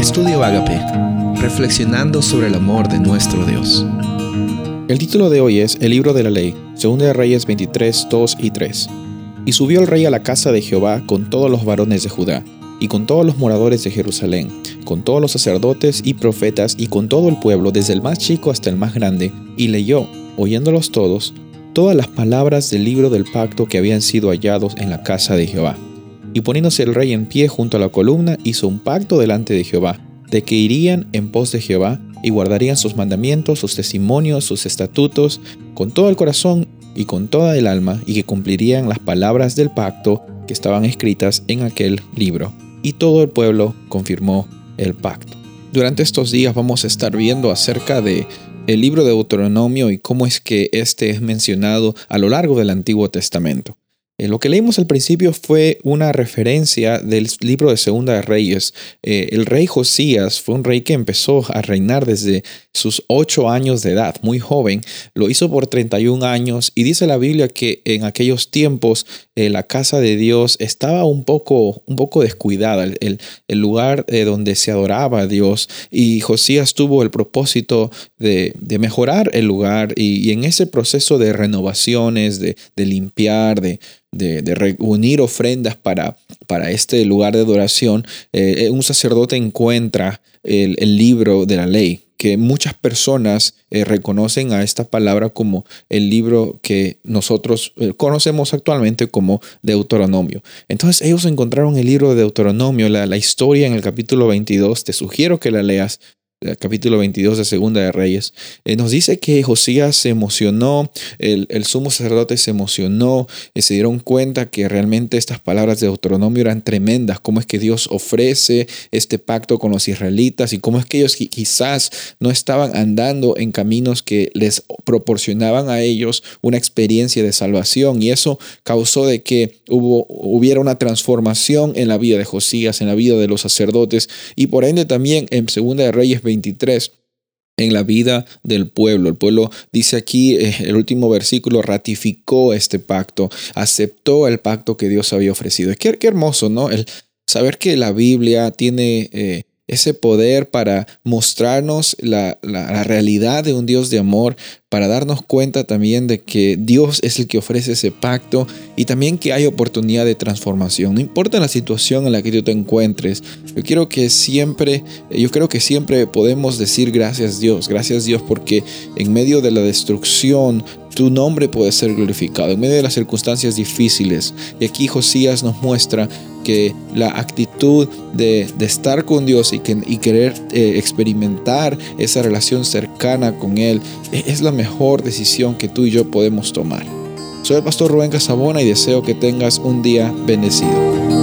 Estudio Agape, reflexionando sobre el amor de nuestro Dios. El título de hoy es El libro de la ley, 2 de Reyes 23, 2 y 3. Y subió el rey a la casa de Jehová con todos los varones de Judá, y con todos los moradores de Jerusalén, con todos los sacerdotes y profetas, y con todo el pueblo, desde el más chico hasta el más grande, y leyó, oyéndolos todos, todas las palabras del libro del pacto que habían sido hallados en la casa de Jehová. Y poniéndose el rey en pie junto a la columna, hizo un pacto delante de Jehová, de que irían en pos de Jehová y guardarían sus mandamientos, sus testimonios, sus estatutos, con todo el corazón y con toda el alma, y que cumplirían las palabras del pacto que estaban escritas en aquel libro. Y todo el pueblo confirmó el pacto. Durante estos días vamos a estar viendo acerca de el libro de Deuteronomio y cómo es que este es mencionado a lo largo del Antiguo Testamento. Eh, lo que leímos al principio fue una referencia del libro de Segunda de Reyes. Eh, el rey Josías fue un rey que empezó a reinar desde sus ocho años de edad, muy joven. Lo hizo por 31 años y dice la Biblia que en aquellos tiempos eh, la casa de Dios estaba un poco, un poco descuidada, el, el lugar donde se adoraba a Dios. Y Josías tuvo el propósito de, mejorar el lugar y, en ese proceso de renovaciones, de, de limpiar, de de, reunir ofrendas para, para este lugar de adoración, eh, un sacerdote encuentra el, libro de la ley, que muchas personas eh, reconocen a esta palabra como el libro que nosotros eh, conocemos actualmente como Deuteronomio. Entonces ellos encontraron el libro de Deuteronomio, la, la historia en el capítulo 22. Te sugiero que la leas capítulo 22 de Segunda de Reyes, eh, nos dice que Josías se emocionó, el, sumo sacerdote se emocionó, eh, se dieron cuenta que realmente estas palabras de Deuteronomio eran tremendas, cómo es que Dios ofrece este pacto con los israelitas y cómo es que ellos quizás no estaban andando en caminos que les proporcionaban a ellos una experiencia de salvación. Y eso causó de que hubo, hubiera una transformación en la vida de Josías, en la vida de los sacerdotes. Y por ende también en Segunda de Reyes 23 en la vida del pueblo. El pueblo dice aquí, eh, el último versículo, ratificó este pacto, aceptó el pacto que Dios había ofrecido. Qué, qué hermoso, ¿no? El saber que la Biblia tiene eh, ese poder para mostrarnos la, realidad de un Dios de amor, para darnos cuenta también de que Dios es el que ofrece ese pacto y también que hay oportunidad de transformación. No importa la situación en la que tú te encuentres, yo quiero que siempre, yo creo que siempre podemos decir gracias Dios, gracias Dios porque en medio de la destrucción tu nombre puede ser glorificado en medio de las circunstancias difíciles. Y aquí Josías nos muestra que la actitud de, estar con Dios y, que, y querer eh, experimentar esa relación cercana con Él e, es la mejor decisión que tú y yo podemos tomar. Soy el pastor Rubén Casabona y deseo que tengas un día bendecido.